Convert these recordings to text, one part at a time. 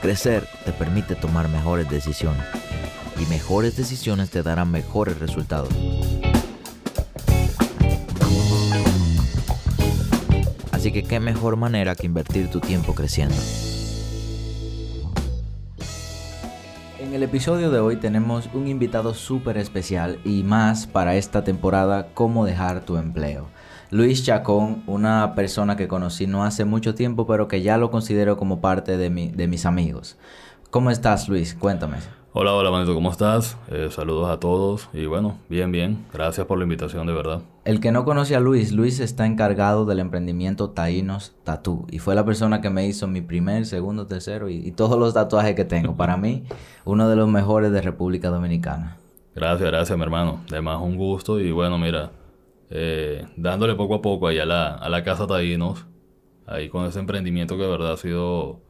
Crecer te permite tomar mejores decisiones y mejores decisiones te darán mejores resultados. Así que qué mejor manera que invertir tu tiempo creciendo. En el episodio de hoy tenemos un invitado súper especial y más para esta temporada, cómo dejar tu empleo. Luis Chacón, una persona que conocí no hace mucho tiempo, pero que ya lo considero como parte de, mi, de mis amigos. ¿Cómo estás, Luis? Cuéntame. Hola, hola, manito, ¿cómo estás? Eh, saludos a todos y bueno, bien, bien. Gracias por la invitación, de verdad. El que no conoce a Luis, Luis está encargado del emprendimiento Taínos Tattoo y fue la persona que me hizo mi primer, segundo, tercero y, y todos los tatuajes que tengo. Para mí, uno de los mejores de República Dominicana. Gracias, gracias, mi hermano. Además, un gusto y bueno, mira, eh, dándole poco a poco a la, a la casa Taínos, ahí con ese emprendimiento que de verdad ha sido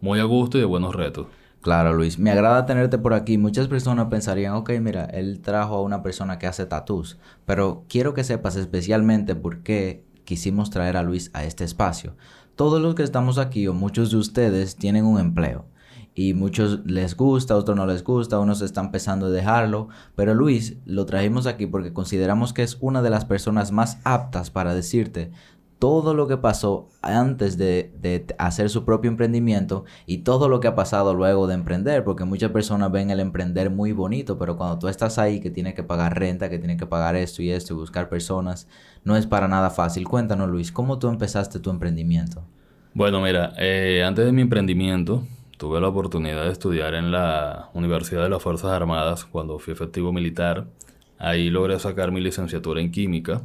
muy a gusto y de buenos retos. Claro, Luis. Me agrada tenerte por aquí. Muchas personas pensarían, ok, mira, él trajo a una persona que hace tattoos, pero quiero que sepas especialmente por qué quisimos traer a Luis a este espacio. Todos los que estamos aquí o muchos de ustedes tienen un empleo y muchos les gusta, otros no les gusta, unos están pensando en dejarlo, pero Luis lo trajimos aquí porque consideramos que es una de las personas más aptas para decirte todo lo que pasó antes de, de, hacer su propio emprendimiento y todo lo que ha pasado luego de emprender, porque muchas personas ven el emprender muy bonito, pero cuando tú estás ahí que tienes que pagar renta, que tienes que pagar esto y esto y buscar personas, no es para nada fácil. Cuéntanos Luis, ¿cómo tú empezaste tu emprendimiento? Bueno, mira, eh, antes de mi emprendimiento tuve la oportunidad de estudiar en la Universidad de las Fuerzas Armadas cuando fui efectivo militar. Ahí logré sacar mi licenciatura en química.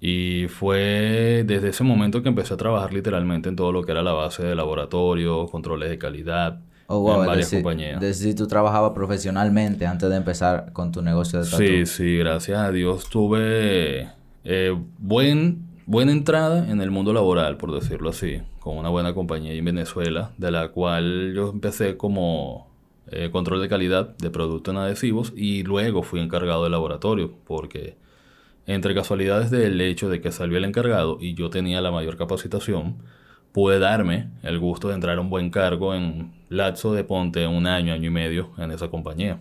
Y fue desde ese momento que empecé a trabajar literalmente en todo lo que era la base de laboratorio, controles de calidad, oh, en varias compañías. Desde tú trabajabas profesionalmente antes de empezar con tu negocio de tatu. Sí, sí, gracias a Dios tuve eh, buen, buena entrada en el mundo laboral, por decirlo así, con una buena compañía en Venezuela, de la cual yo empecé como eh, control de calidad de productos en adhesivos y luego fui encargado de laboratorio, porque entre casualidades del hecho de que salió el encargado y yo tenía la mayor capacitación, pude darme el gusto de entrar a un buen cargo en lapso de ponte un año, año y medio en esa compañía.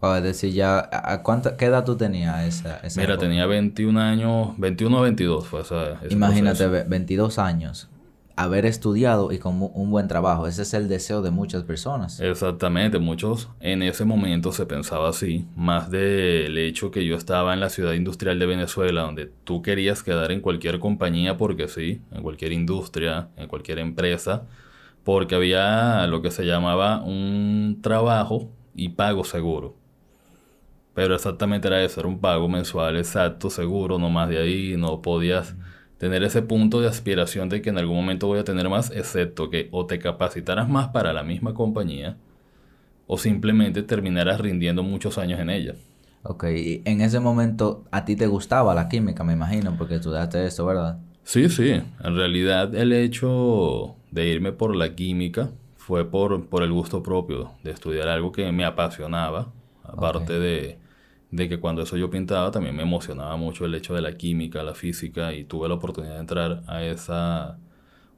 O es decir, ya, ¿a cuánta, ¿qué edad tú tenías esa, esa Mira, tenía 21 años, 21 a 22 fue esa, Imagínate, 22 años haber estudiado y con un buen trabajo. Ese es el deseo de muchas personas. Exactamente, muchos en ese momento se pensaba así, más del hecho que yo estaba en la ciudad industrial de Venezuela, donde tú querías quedar en cualquier compañía porque sí, en cualquier industria, en cualquier empresa, porque había lo que se llamaba un trabajo y pago seguro. Pero exactamente era eso, era un pago mensual exacto, seguro, no más de ahí, no podías tener ese punto de aspiración de que en algún momento voy a tener más, excepto que o te capacitaras más para la misma compañía o simplemente terminarás rindiendo muchos años en ella. Ok, y en ese momento a ti te gustaba la química, me imagino, porque estudiaste esto, ¿verdad? Sí, sí. En realidad el hecho de irme por la química fue por, por el gusto propio de estudiar algo que me apasionaba, aparte de de que cuando eso yo pintaba también me emocionaba mucho el hecho de la química, la física y tuve la oportunidad de entrar a esa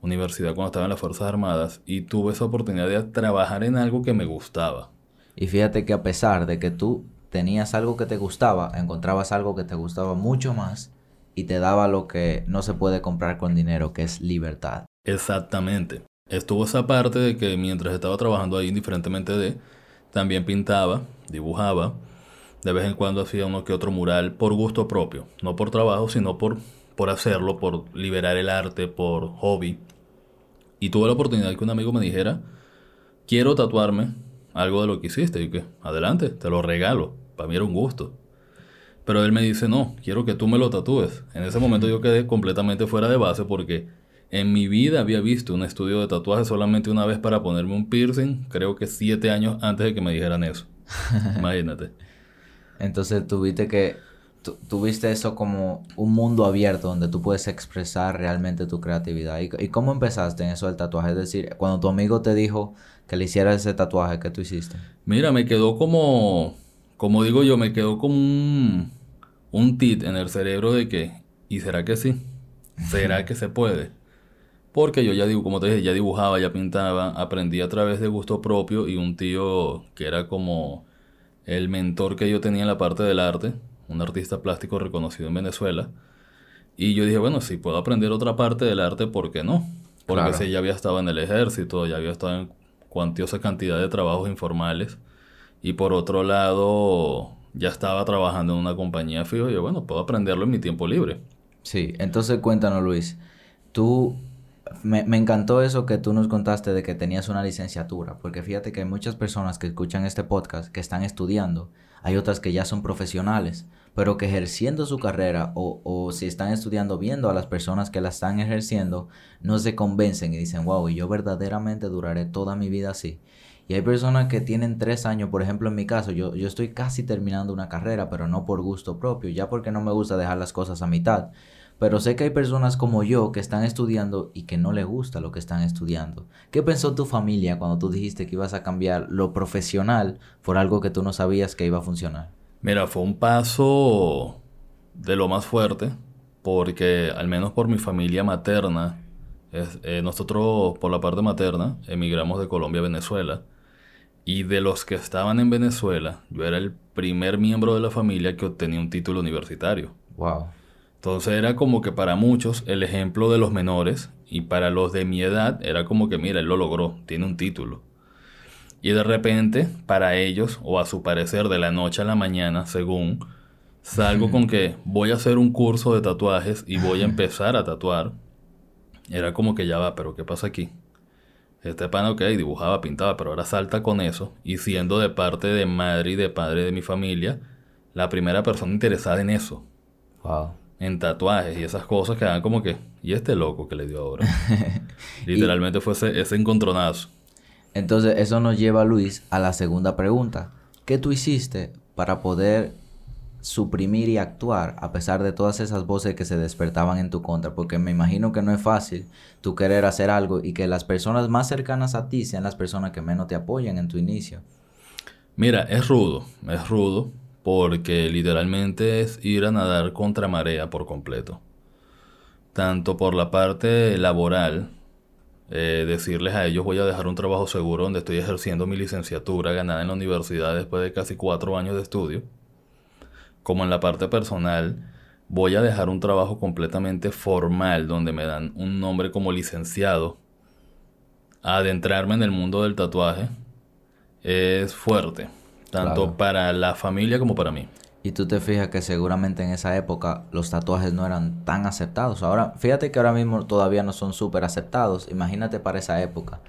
universidad cuando estaba en las Fuerzas Armadas y tuve esa oportunidad de trabajar en algo que me gustaba. Y fíjate que a pesar de que tú tenías algo que te gustaba, encontrabas algo que te gustaba mucho más y te daba lo que no se puede comprar con dinero, que es libertad. Exactamente. Estuvo esa parte de que mientras estaba trabajando ahí, indiferentemente de, también pintaba, dibujaba de vez en cuando hacía uno que otro mural por gusto propio, no por trabajo, sino por, por hacerlo, por liberar el arte, por hobby. Y tuve la oportunidad que un amigo me dijera, quiero tatuarme algo de lo que hiciste. Y que, adelante, te lo regalo. Para mí era un gusto. Pero él me dice, no, quiero que tú me lo tatúes. En ese momento yo quedé completamente fuera de base porque En mi vida había visto un estudio de tatuaje solamente una vez para ponerme un piercing, creo que siete años antes de que me dijeran eso. Imagínate. Entonces tuviste que tuviste eso como un mundo abierto donde tú puedes expresar realmente tu creatividad. ¿Y, ¿Y, cómo empezaste en eso del tatuaje? Es decir, cuando tu amigo te dijo que le hicieras ese tatuaje, ¿qué tú hiciste? Mira, me quedó como, como digo yo, me quedó como un, un tit en el cerebro de que, ¿y será que sí? ¿Será que se puede? Porque yo ya digo, como te dije, ya dibujaba, ya pintaba, aprendí a través de gusto propio y un tío que era como el mentor que yo tenía en la parte del arte, un artista plástico reconocido en Venezuela. Y yo dije, bueno, si puedo aprender otra parte del arte, ¿por qué no? Porque si ya había estado en el ejército, ya había estado en cuantiosa cantidad de trabajos informales. Y por otro lado, ya estaba trabajando en una compañía fija. Y yo, bueno, puedo aprenderlo en mi tiempo libre. Sí, entonces cuéntanos, Luis. Tú me, encantó eso que tú nos contaste de que tenías una licenciatura, porque fíjate que hay muchas personas que escuchan este podcast que están estudiando, hay otras que ya son profesionales, pero que ejerciendo su carrera o, o si están estudiando viendo a las personas que la están ejerciendo, no se convencen y dicen, wow, yo verdaderamente duraré toda mi vida así. Y hay personas que tienen tres años, por ejemplo en mi caso, yo, yo estoy casi terminando una carrera, pero no por gusto propio, ya porque no me gusta dejar las cosas a mitad. Pero sé que hay personas como yo que están estudiando y que no les gusta lo que están estudiando. ¿Qué pensó tu familia cuando tú dijiste que ibas a cambiar lo profesional por algo que tú no sabías que iba a funcionar? Mira, fue un paso de lo más fuerte, porque al menos por mi familia materna, eh, nosotros por la parte materna emigramos de Colombia a Venezuela. Y de los que estaban en Venezuela, yo era el primer miembro de la familia que obtenía un título universitario. Wow. Entonces era como que para muchos el ejemplo de los menores y para los de mi edad era como que, mira, él lo logró, tiene un título. Y de repente, para ellos, o a su parecer de la noche a la mañana, según, salgo con que voy a hacer un curso de tatuajes y voy a empezar a tatuar. Era como que ya va, pero ¿qué pasa aquí? Este pan, ok, dibujaba, pintaba, pero ahora salta con eso. Y siendo de parte de madre y de padre de mi familia, la primera persona interesada en eso. Wow en tatuajes y esas cosas que dan como que, ¿y este loco que le dio ahora? Literalmente fue ese, encontronazo. Entonces, eso nos lleva, Luis, a la segunda pregunta. ¿Qué tú hiciste para poder suprimir y actuar a pesar de todas esas voces que se despertaban en tu contra? Porque me imagino que no es fácil tú querer hacer algo y que las personas más cercanas a ti sean las personas que menos te apoyan en tu inicio. Mira, es rudo, es rudo porque literalmente es ir a nadar contra marea por completo. Tanto por la parte laboral, eh, decirles a ellos voy a dejar un trabajo seguro donde estoy ejerciendo mi licenciatura ganada en la universidad después de casi cuatro años de estudio, como en la parte personal, voy a dejar un trabajo completamente formal donde me dan un nombre como licenciado. Adentrarme en el mundo del tatuaje es fuerte tanto para la familia como para mí. Y tú te fijas que seguramente en esa época los tatuajes no eran tan aceptados. Ahora, fíjate que ahora mismo todavía no son súper aceptados. Imagínate para esa época.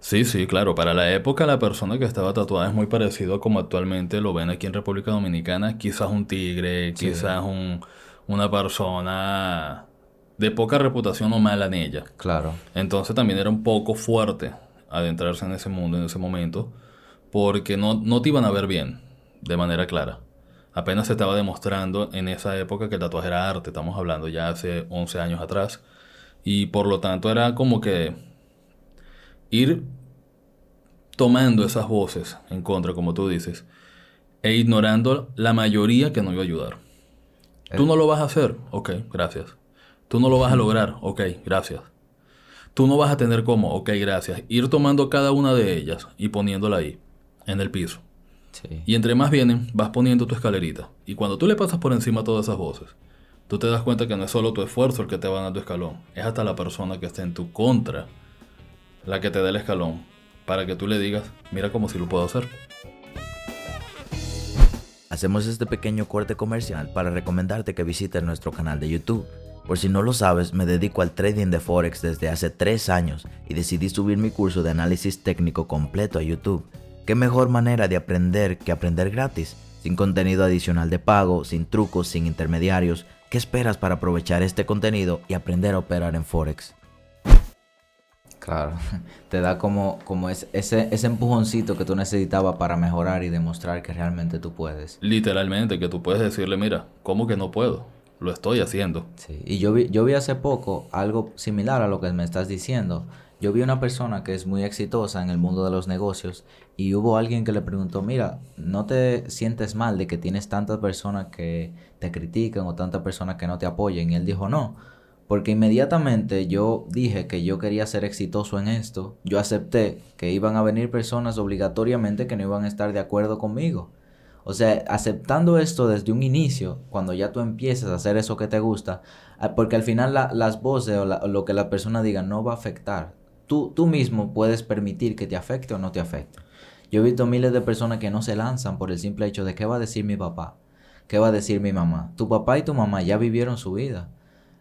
Sí, sí, claro. Para la época la persona que estaba tatuada es muy parecido a como actualmente lo ven aquí en República Dominicana. Quizás un tigre, quizás un, una persona de poca reputación o mala en ella. Claro. Entonces también era un poco fuerte adentrarse en ese mundo en ese momento porque no, no te iban a ver bien, de manera clara. Apenas se estaba demostrando en esa época que el tatuaje era arte, estamos hablando ya hace 11 años atrás, y por lo tanto era como que ir tomando esas voces en contra, como tú dices, e ignorando la mayoría que no iba a ayudar. Tú no lo vas a hacer, ok, gracias. Tú no lo vas a lograr, ok, gracias. Tú no vas a tener cómo, ok, gracias. Ir tomando cada una de ellas y poniéndola ahí en el piso. Y entre más vienen, vas poniendo tu escalerita. Y cuando tú le pasas por encima todas esas voces, tú te das cuenta que no es solo tu esfuerzo el que te va a tu escalón, es hasta la persona que está en tu contra la que te da el escalón, para que tú le digas, mira cómo si lo puedo hacer. Hacemos este pequeño corte comercial para recomendarte que visites nuestro canal de YouTube. Por si no lo sabes, me dedico al trading de Forex desde hace 3 años y decidí subir mi curso de análisis técnico completo a YouTube ¿Qué mejor manera de aprender que aprender gratis? Sin contenido adicional de pago, sin trucos, sin intermediarios. ¿Qué esperas para aprovechar este contenido y aprender a operar en Forex? Claro, te da como, como ese, ese empujoncito que tú necesitabas para mejorar y demostrar que realmente tú puedes. Literalmente, que tú puedes decirle, mira, ¿cómo que no puedo? Lo estoy haciendo. Sí, y yo vi, yo vi hace poco algo similar a lo que me estás diciendo. Yo vi una persona que es muy exitosa en el mundo de los negocios y hubo alguien que le preguntó, mira, ¿no te sientes mal de que tienes tantas personas que te critican o tantas personas que no te apoyen? Y él dijo, no porque inmediatamente yo dije que yo quería ser exitoso en esto, yo acepté que iban a venir personas obligatoriamente que no iban a estar de acuerdo conmigo. O sea, aceptando esto desde un inicio, cuando ya tú empiezas a hacer eso que te gusta, ah, porque al final las voces o, lo que la persona diga no va a afectar. Tú, tú mismo puedes permitir que te afecte o no te afecte. Yo he visto miles de personas que no se lanzan por el simple hecho de qué va a decir mi papá, qué va a decir mi mamá. Tu papá y tu mamá ya vivieron su vida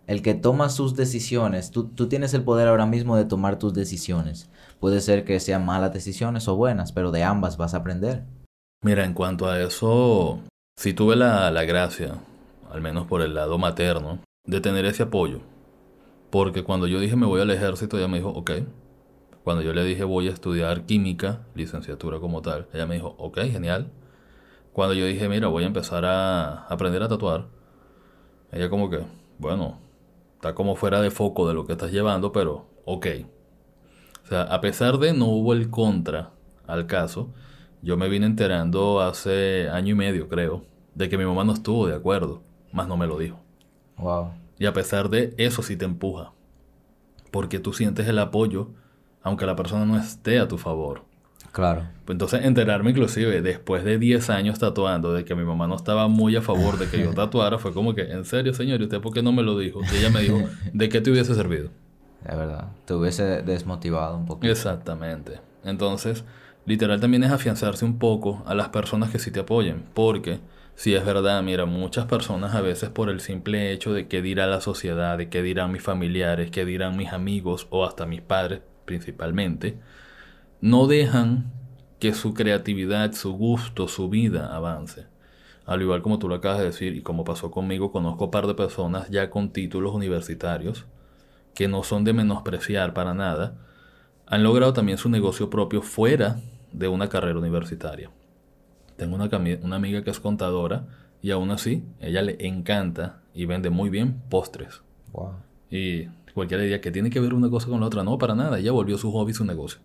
el que toma sus decisiones, tú, tienes el poder ahora mismo de tomar tus decisiones. Puede ser que sean malas decisiones o buenas, pero de ambas vas a aprender. Mira, en cuanto a eso, si tuve la, la gracia, al menos por el lado materno, de tener ese apoyo. Porque cuando yo dije me voy al ejército, ella me dijo, ok. Cuando yo le dije voy a estudiar química, licenciatura como tal, ella me dijo, ok, genial. Cuando yo dije, mira, voy a empezar a aprender a tatuar, ella como que, bueno, está como fuera de foco de lo que estás llevando, pero ok. O sea, a pesar de no hubo el contra al caso, yo me vine enterando hace año y medio, creo, de que mi mamá no estuvo de acuerdo, más no me lo dijo. Wow. Y a pesar de eso sí te empuja, porque tú sientes el apoyo, aunque la persona no esté a tu favor. Claro. Pues entonces enterarme inclusive después de 10 años tatuando de que mi mamá no estaba muy a favor de que yo tatuara fue como que, en serio señor, ¿y usted por qué no me lo dijo? Y ella me dijo, ¿de qué te hubiese servido? De verdad, te hubiese desmotivado un poquito. Exactamente. Entonces, literal también es afianzarse un poco a las personas que sí te apoyen, porque si es verdad, mira, muchas personas a veces por el simple hecho de qué dirá la sociedad, de qué dirán mis familiares, qué dirán mis amigos o hasta mis padres principalmente, no dejan que su creatividad, su gusto, su vida avance. Al igual como tú lo acabas de decir y como pasó conmigo, conozco un par de personas ya con títulos universitarios que no son de menospreciar para nada, han logrado también su negocio propio fuera de una carrera universitaria. Tengo una, una amiga que es contadora y aún así ella le encanta y vende muy bien postres. Y cualquiera diría que tiene que ver una cosa con la otra. No, para nada. Ella volvió su hobby su negocio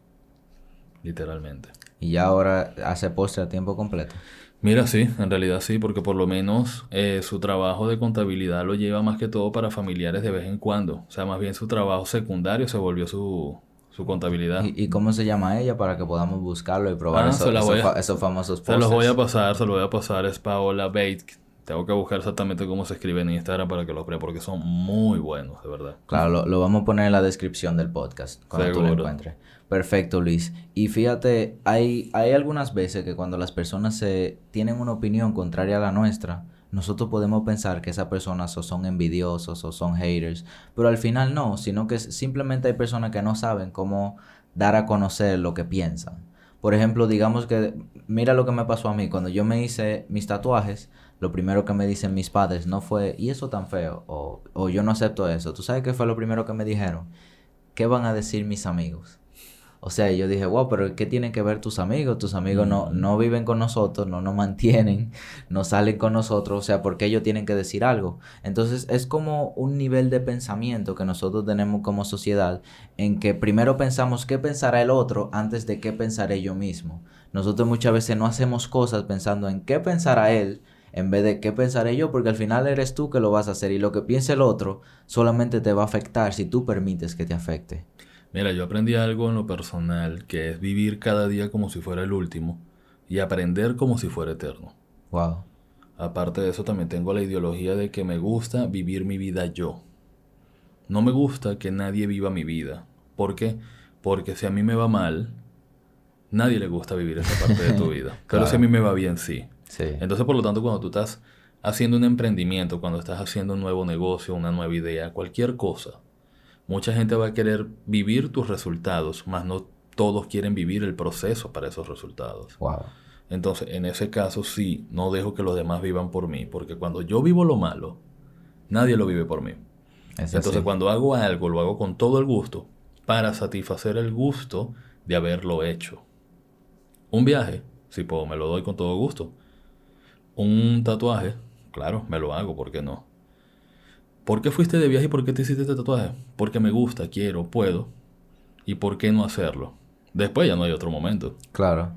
literalmente. ¿Y ya ahora hace postre a tiempo completo? Mira, sí, en realidad sí, porque por lo menos eh, su trabajo de contabilidad lo lleva más que todo para familiares de vez en cuando. O sea, más bien su trabajo secundario se volvió su, su contabilidad. ¿Y, cómo se llama ella para que podamos buscarlo y probar ah, esos, famosos postres? Se los voy a pasar, se los voy a pasar. Es Paola Bates. Tengo que buscar exactamente cómo se escribe en Instagram para que los pruebe, porque son muy buenos, de verdad. Claro, lo, vamos a poner en la descripción del podcast cuando tú lo encuentres. Perfecto, Luis. Y fíjate, hay, hay algunas veces que cuando las personas se tienen una opinión contraria a la nuestra, nosotros podemos pensar que esas personas o son envidiosos o son haters, pero al final no, sino que simplemente hay personas que no saben cómo dar a conocer lo que piensan. Por ejemplo, digamos que, mira lo que me pasó a mí, cuando yo me hice mis tatuajes, lo primero que me dicen mis padres no fue, ¿y eso tan feo? O, o yo no acepto eso. ¿Tú sabes qué fue lo primero que me dijeron? ¿Qué van a decir mis amigos? O sea, yo dije, wow, pero ¿qué tienen que ver tus amigos? Tus amigos no, no viven con nosotros, no nos mantienen, no salen con nosotros, o sea, ¿por qué ellos tienen que decir algo? Entonces es como un nivel de pensamiento que nosotros tenemos como sociedad en que primero pensamos qué pensará el otro antes de qué pensaré yo mismo. Nosotros muchas veces no hacemos cosas pensando en qué pensará él en vez de qué pensaré yo, porque al final eres tú que lo vas a hacer y lo que piense el otro solamente te va a afectar si tú permites que te afecte. Mira, yo aprendí algo en lo personal, que es vivir cada día como si fuera el último y aprender como si fuera eterno. Wow. Aparte de eso, también tengo la ideología de que me gusta vivir mi vida yo. No me gusta que nadie viva mi vida. ¿Por qué? Porque si a mí me va mal, nadie le gusta vivir esa parte de tu vida. Pero si a mí me va bien, sí. Sí. Entonces, por lo tanto, cuando tú estás haciendo un emprendimiento, cuando estás haciendo un nuevo negocio, una nueva idea, cualquier cosa, Mucha gente va a querer vivir tus resultados, mas no todos quieren vivir el proceso para esos resultados. Wow. Entonces, en ese caso sí, no dejo que los demás vivan por mí, porque cuando yo vivo lo malo, nadie lo vive por mí. Entonces, cuando hago algo, lo hago con todo el gusto, para satisfacer el gusto de haberlo hecho. Un viaje, si puedo, me lo doy con todo gusto. Un tatuaje, claro, me lo hago, ¿por qué no? ¿Por qué fuiste de viaje y por qué te hiciste este tatuaje? Porque me gusta, quiero, puedo. ¿Y por qué no hacerlo? Después ya no hay otro momento. Claro.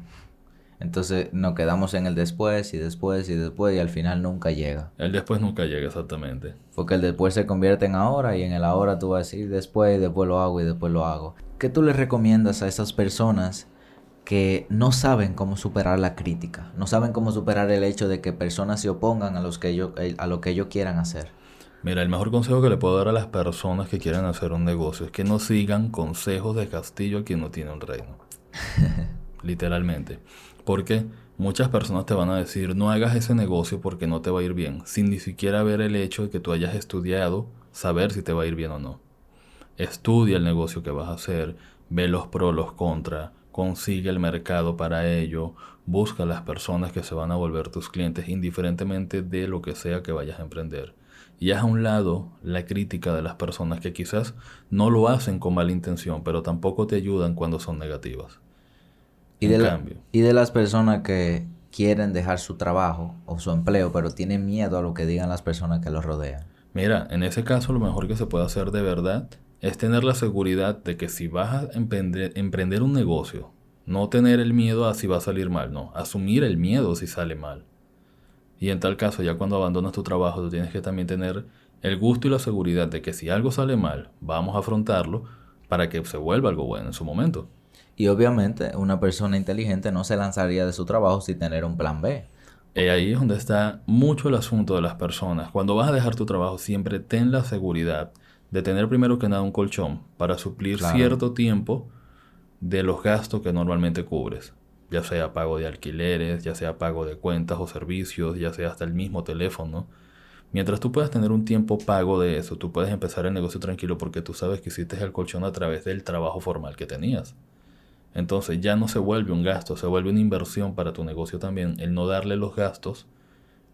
Entonces nos quedamos en el después y después y después y al final nunca llega. El después nunca llega, exactamente. Porque el después se convierte en ahora y en el ahora tú vas a decir después y después lo hago y después lo hago. ¿Qué tú le recomiendas a esas personas que no saben cómo superar la crítica? No saben cómo superar el hecho de que personas se opongan a, los que ellos, a lo que ellos quieran hacer. Mira, el mejor consejo que le puedo dar a las personas que quieran hacer un negocio es que no sigan consejos de castillo a quien no tiene un reino. Literalmente. Porque muchas personas te van a decir, no hagas ese negocio porque no te va a ir bien, sin ni siquiera ver el hecho de que tú hayas estudiado, saber si te va a ir bien o no. Estudia el negocio que vas a hacer, ve los pros, los contras, consigue el mercado para ello, busca las personas que se van a volver tus clientes indiferentemente de lo que sea que vayas a emprender. Y haz a un lado la crítica de las personas que quizás no lo hacen con mala intención, pero tampoco te ayudan cuando son negativas. Y de, y de las personas que quieren dejar su trabajo o su empleo, pero tienen miedo a lo que digan las personas que los rodean. Mira, en ese caso lo mejor que se puede hacer de verdad es tener la seguridad de que si vas a emprender, emprender un negocio, no tener el miedo a si va a salir mal, no, asumir el miedo si sale mal. Y en tal caso, ya cuando abandonas tu trabajo, tú tienes que también tener el gusto y la seguridad de que si algo sale mal, vamos a afrontarlo para que se vuelva algo bueno en su momento. Y obviamente una persona inteligente no se lanzaría de su trabajo sin tener un plan B. Y ahí es donde está mucho el asunto de las personas. Cuando vas a dejar tu trabajo, siempre ten la seguridad de tener primero que nada un colchón para suplir cierto tiempo de los gastos que normalmente cubres. Ya sea pago de alquileres, ya sea pago de cuentas o servicios, ya sea hasta el mismo teléfono. Mientras tú puedas tener un tiempo pago de eso, tú puedes empezar el negocio tranquilo porque tú sabes que hiciste el colchón a través del trabajo formal que tenías. Entonces ya no se vuelve un gasto, se vuelve una inversión para tu negocio también, el no darle los gastos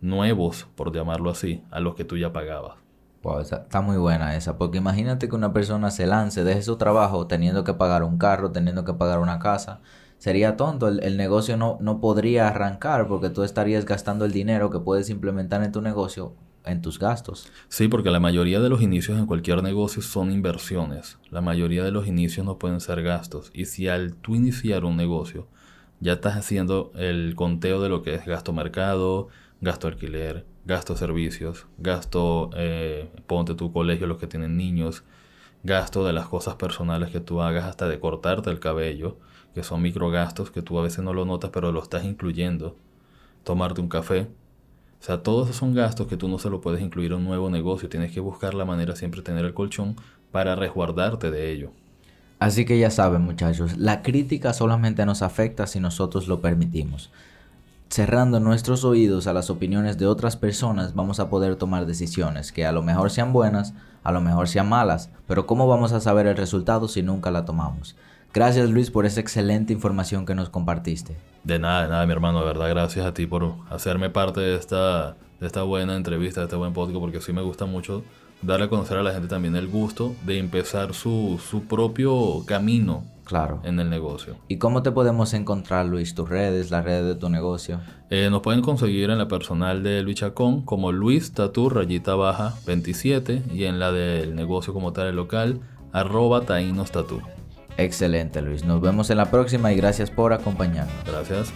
nuevos, por llamarlo así, a los que tú ya pagabas. Wow, está muy buena esa, porque imagínate que una persona se lance, deje su trabajo teniendo que pagar un carro, teniendo que pagar una casa. Sería tonto, el, el negocio no, no podría arrancar porque tú estarías gastando el dinero que puedes implementar en tu negocio en tus gastos. Sí, porque la mayoría de los inicios en cualquier negocio son inversiones. La mayoría de los inicios no pueden ser gastos. Y si al tú iniciar un negocio ya estás haciendo el conteo de lo que es gasto mercado, gasto alquiler, gasto servicios, gasto, eh, ponte tu colegio, los que tienen niños, gasto de las cosas personales que tú hagas, hasta de cortarte el cabello, que son microgastos que tú a veces no lo notas, pero lo estás incluyendo. Tomarte un café, o sea, todos esos son gastos que tú no se lo puedes incluir a un nuevo negocio. Tienes que buscar la manera siempre de tener el colchón para resguardarte de ello. Así que ya saben muchachos, la crítica solamente nos afecta si nosotros lo permitimos. Cerrando nuestros oídos a las opiniones de otras personas vamos a poder tomar decisiones que a lo mejor sean buenas, a lo mejor sean malas, pero ¿cómo vamos a saber el resultado si nunca la tomamos? Gracias Luis por esa excelente información que nos compartiste. De nada, de nada mi hermano, de verdad gracias a ti por hacerme parte de esta, de esta buena entrevista, de este buen podcast, porque sí me gusta mucho darle a conocer a la gente también el gusto de empezar su, su propio camino claro. en el negocio. ¿Y cómo te podemos encontrar, Luis? ¿Tus redes, las redes de tu negocio? Eh, nos pueden conseguir en la personal de Luis Chacón como Luis Tatu rayita baja 27 y en la del negocio como tal el local arroba taínos tatu. Excelente Luis, nos vemos en la próxima y gracias por acompañarnos. Gracias.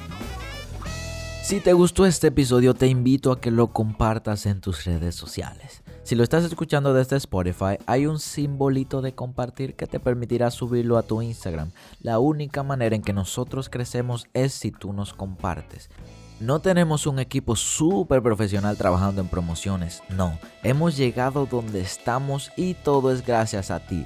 Si te gustó este episodio te invito a que lo compartas en tus redes sociales. Si lo estás escuchando desde Spotify, hay un simbolito de compartir que te permitirá subirlo a tu Instagram. La única manera en que nosotros crecemos es si tú nos compartes. No tenemos un equipo súper profesional trabajando en promociones, no. Hemos llegado donde estamos y todo es gracias a ti.